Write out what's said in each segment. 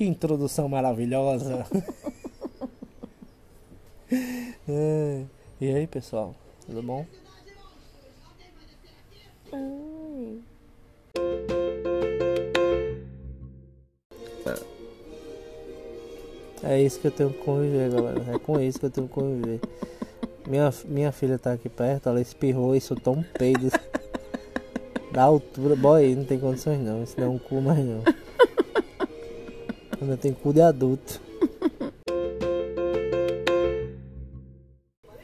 Que introdução maravilhosa. É. E aí, pessoal? Tudo bom? Ai. É isso que eu tenho que conviver, galera. É com isso que eu tenho que conviver. Minha, minha filha tá aqui perto, ela espirrou e soltou um peido. Da altura. Boy, não tem condições não. Isso não é um cu mais não. Ainda tem cu de adulto.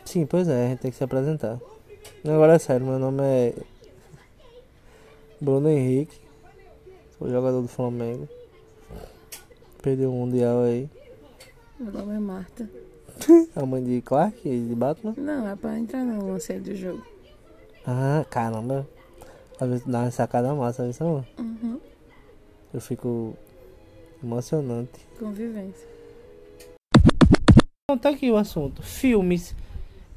Sim, pois é, a gente tem que se apresentar. Agora é sério, meu nome é Bruno Henrique. Sou jogador do Flamengo. Perdeu o Mundial aí. Meu nome é Marta. A mãe de Clark e de Batman. Não, é pra entrar no lance do jogo. Ah, caramba. Às vezes dá uma sacada massa, sabe? Uhum. Eu fico emocionante. Convivência. Então tá aqui o assunto. Filmes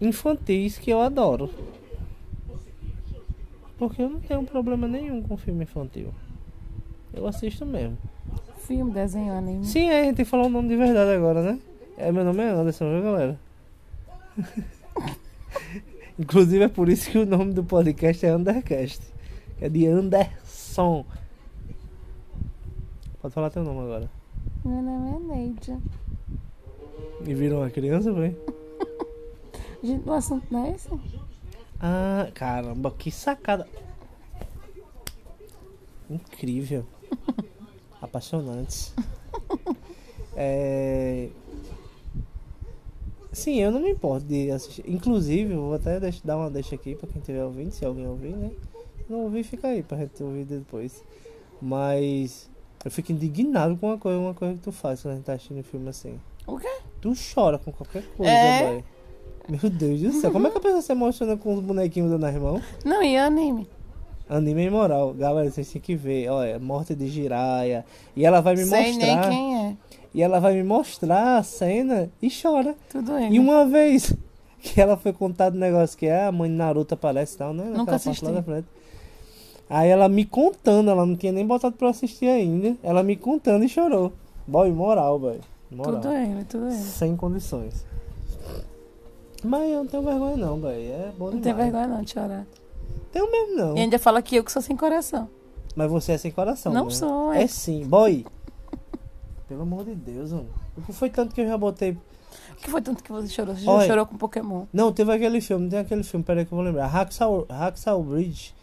infantis que eu adoro. Porque eu não tenho problema nenhum com filme infantil. Eu assisto mesmo. Filme, desenho, anime. Sim, é, a gente tem que falar o nome de verdade agora, né? É, meu nome é Anderson, viu, galera? Inclusive é por isso que o nome do podcast é Undercast. É de Anderson. Pode falar teu nome agora. Meu nome é Neide. E virou uma criança, foi? Gente, o assunto não é esse? Ah, caramba, que sacada. Incrível. Apaixonante. É... Sim, eu não me importo de assistir. Inclusive, eu vou até deixar, dar uma deixa aqui pra quem estiver ouvindo, se alguém ouvir, né? Se não ouvir, fica aí pra gente ouvir depois. Mas eu fico indignado com uma coisa, uma coisa que tu faz quando a gente tá assistindo filme assim. O quê? Tu chora com qualquer coisa, É? Meu Deus do céu, como é que a pessoa se emociona com os bonequinhos dando as mãos? Não, e anime? Anime imoral, galera, vocês têm que ver, olha, Morte de Jiraya. E ela vai me Sei nem mostrar. quem é. E ela vai me mostrar a cena e chora. Tudo ele. E uma vez que ela foi contar do negócio que é, a mãe de Naruto aparece e tal, né? Naquela parte assisti. lá da frente. Aí ela me contando, ela não tinha nem botado pra eu assistir ainda. Ela me contando e chorou. Boy, moral, boy. Moral. Tudo ele, tudo ele. Sem condições. Mas eu não tenho vergonha não, boy. É bom Não tem demais. vergonha não de chorar. Tenho mesmo não. E ainda fala que eu que sou sem coração. Mas você é sem coração, Não né? sou, É é. sim, boy. Pelo amor de Deus, mano. O que foi tanto que eu já botei. O que foi tanto que você chorou? Você Olha. já chorou com Pokémon? Não, teve aquele filme, tem aquele filme, peraí que eu vou lembrar. Hacksaw, Hacksaw Bridge.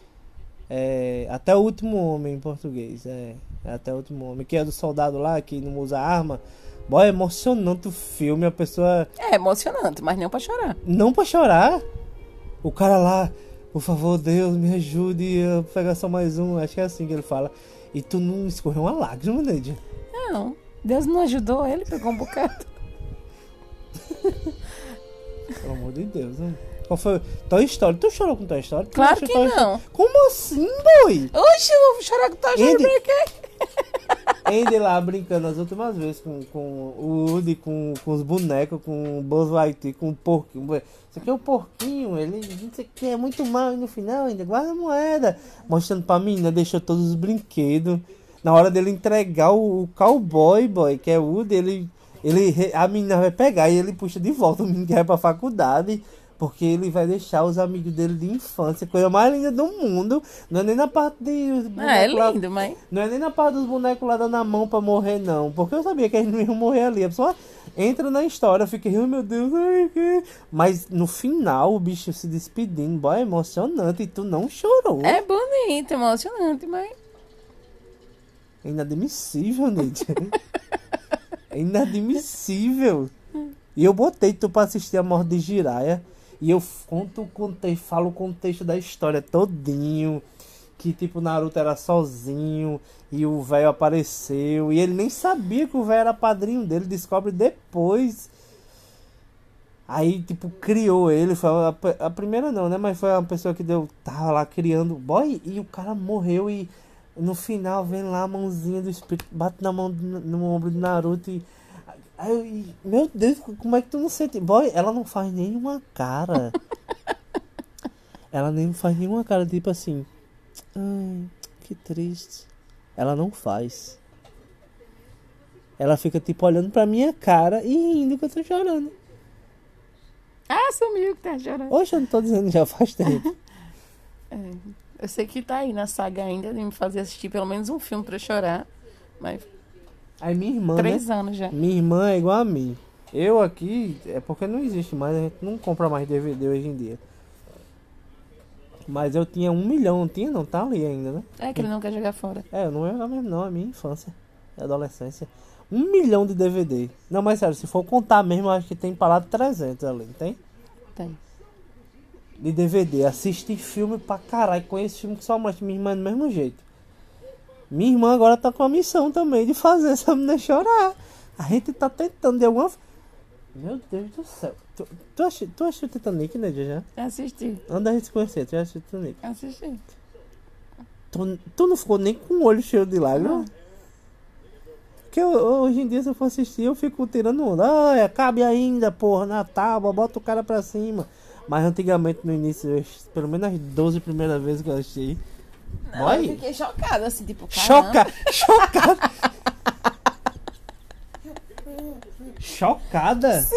É, até o último homem em português. É, é até o último homem. Que é do soldado lá que não usa arma. Boy, é emocionante o filme. A pessoa. É emocionante, mas não pra chorar. Não pra chorar. O cara lá, por favor, Deus, me ajude a pegar só mais um. Acho que é assim que ele fala. E tu não escorreu uma lágrima, Neide. Não. Deus não ajudou ele, pegou um bocado. Pelo amor de Deus, né? Qual foi? Toy Story. Tu chorou com Toy Story? Tu Claro assistiu que Toy Story? não. Como assim, boy? Oxe, eu vou chorar com tua Andy. chorando pra quê? Andy lá brincando as últimas vezes com, com o Woody, com, com os bonecos, com o Buzz Lightyear, com o porquinho. Isso aqui é o porquinho, ele não sei o que, é muito mal. E no final ainda guarda a moeda. Mostrando pra menina, deixou todos os brinquedos. Na hora dele entregar o, o cowboy, boy, que é o Woody, ele, ele, a menina vai pegar e ele puxa de volta o menino que vai pra faculdade. Porque ele vai deixar os amigos dele de infância, coisa mais linda do mundo. Não é nem na parte de. Ah, é bonecos lá- lindo, mas. não é nem na parte dos bonecos lá dando a mão pra morrer, não. Porque eu sabia que eles não iam morrer ali. A pessoa entra na história, fica, ai meu Deus, ai que. Mas no final, o bicho se despedindo, boy, é emocionante. E tu não chorou. É bonito, emocionante, mas. É inadmissível, Neide. é inadmissível. E eu botei tu pra assistir a morte de Jiraya. E eu conto, contei, falo o contexto da história todinho. Que tipo, Naruto era sozinho. E o velho apareceu. E ele nem sabia que o velho era padrinho dele. Descobre depois. Aí, tipo, criou ele. Foi a, a primeira não, né? Mas foi uma pessoa que deu. Tava lá criando. Boy, e o cara morreu e. No final vem lá a mãozinha do espírito, bate na mão do- no ombro do Naruto e. Aí eu, e, meu Deus, como é que tu não sente? Boy, ela não faz nenhuma cara. ela nem faz nenhuma cara, tipo assim. Ai, que triste. Ela não faz. ela fica tipo olhando pra minha cara e rindo que eu tô chorando. Ah, sumiu que tá chorando. Hoje eu não tô dizendo já faz tempo. É, eu sei que tá aí na saga ainda de me fazer assistir pelo menos um filme pra chorar. Mas Aí minha irmã, né? três anos já. Minha irmã é igual a mim. Eu aqui, é porque não existe mais, a gente não compra mais DVD hoje em dia. Mas eu tinha um milhão, não tinha não, tá ali ainda, né? É que ele não quer jogar fora. É, eu não era mesmo não, é minha infância, é adolescência. Um milhão de DVD. Não, mas sério, se for contar mesmo, eu acho que tem de 300 ali, não tem? Tem. De DVD. Assiste filme pra caralho, conheço filme que só mostra minha irmã é do mesmo jeito. Minha irmã agora tá com a missão também de fazer essa menina chorar. A gente tá tentando de alguma f- Meu Deus do céu. Tu, tu, achou, tu achou Titanic, né, já? Assisti. Antes da gente se conhecer, tu já assistiu Titanic? Assisti. Tu, tu não ficou nem com o olho cheio de lágrimas? Porque eu- hoje em dia, se eu for assistir, eu fico tirando onda. Ai, cabe ainda, porra, na tábua, bota o cara pra cima. Mas antigamente, no início, eu- pelo menos as 12 primeiras vezes que eu assisti. Não, Boy, eu fiquei chocada, assim, tipo, caramba. choca, chocada. Chocada?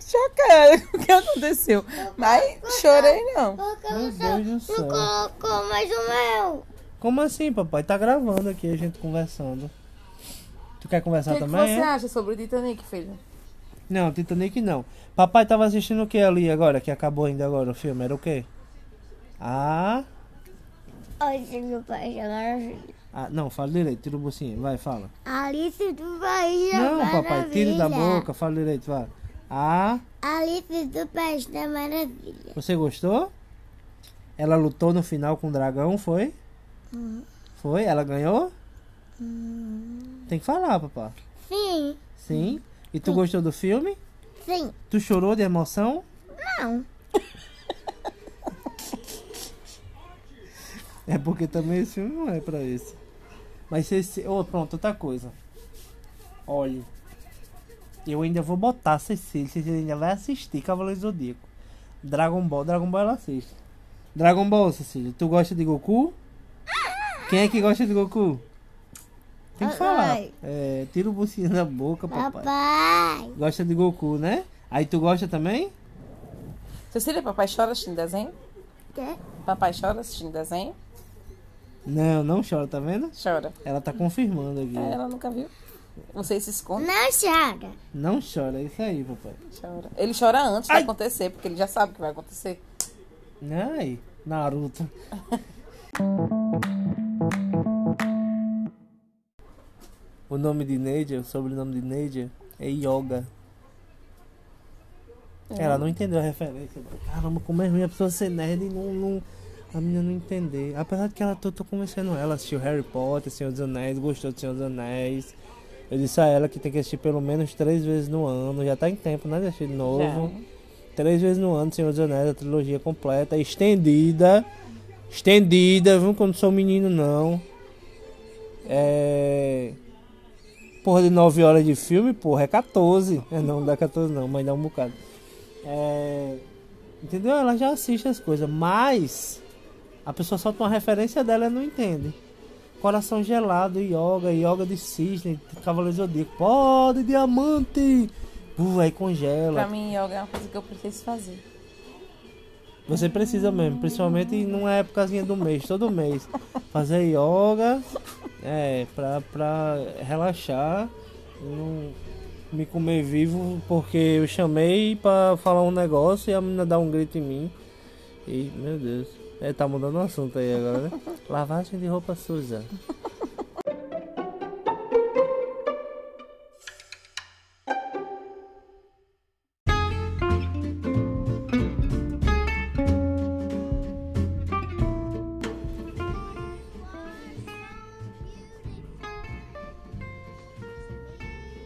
Chocada. O que aconteceu? Mas chorei não. Meu Deus do não céu. colocou mais o meu. Como assim, papai? Tá gravando aqui a gente conversando. Tu quer O conversar que, que também? você é? acha sobre o Titanic, filho? Não, Titanic não. Papai tava assistindo o que ali agora, que acabou ainda agora o filme? Era o quê? Ah. Hoje meu pai jogar ah não, fala direito, tira o bolsinho. Vai, fala. Alice do País da Não, papai, tira da Maravilha. boca, fala direito, vai. Ah, Alice do País da Maravilha. você gostou? Ela lutou no final com o dragão, foi? Foi? Ela ganhou? Tem que falar, papai. Sim, Sim. E tu gostou do filme? sim. Tu chorou de emoção? Não. É porque também esse filme não é pra isso. Mas se esse. Ô, pronto, outra coisa. Olha. Eu ainda vou botar Cecília. Cecília ainda vai assistir Cavaleiro do Zodíaco. Dragon Ball, Dragon Ball ela assiste. Dragon Ball, Cecília. Tu gosta de Goku? Quem é que gosta de Goku? Tem que falar. Papai. É, tira o bucinho da boca, papai. Papai. Gosta de Goku, né? Aí tu gosta também? Cecília, papai chora assistindo desenho? Quê? Papai chora assistindo desenho? Não, não chora, tá vendo? Chora. Ela tá confirmando aqui. É, ela nunca viu. Você se esconde? Não chora. Não chora, é isso aí, papai. Chora. Ele chora antes Ai. de acontecer, porque ele já sabe o que vai acontecer. Ai, Naruto. o nome de Nedia, o sobrenome de Nedia é Yoga. É. Ela não entendeu a referência. Caramba, como é ruim a pessoa ser nerd e não, não- a menina não entender. Apesar de que ela tô, tô convencendo ela, assistiu Harry Potter, Senhor dos Anéis, gostou de Senhor dos Anéis. Eu disse a ela que tem que assistir pelo menos três vezes no ano. Já tá em tempo, né? De assistir de novo. Três vezes no ano, Senhor dos Anéis, a trilogia completa, estendida. Estendida, viu? Quando sou menino, não. É. Porra de 9 horas de filme, porra, é 14. É, não, não dá 14 não, mas dá um bocado. É. Entendeu? Ela já assiste as coisas, mas. A pessoa solta uma referência dela e não entende. Coração gelado, yoga, yoga de cisne, cavaleiro zodíaco. Pode, diamante! Uh, aí congela. Pra mim, yoga é uma coisa que eu preciso fazer. Você precisa mesmo, principalmente numa épocazinha do mês, todo mês. Fazer yoga, é, pra, pra relaxar, não me comer vivo, porque eu chamei pra falar um negócio e a menina dá um grito em mim. E, meu Deus, é, tá mudando o assunto aí agora, né? Lavagem de roupa suja.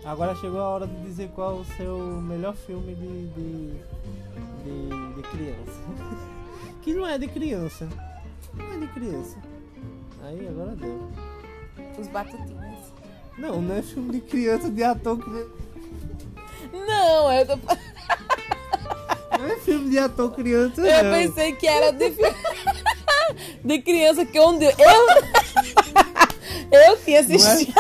Agora chegou a hora de dizer qual o seu melhor filme de, de, de, de criança. que não é de criança. Não é de criança. Aí agora deu. Os batutinhos. Não, não é filme de criança, de ator criança. Não, eu, tô... Não é filme de ator criança, eu não. pensei que era de, de criança que onde eu. Eu tinha Não é- assistido.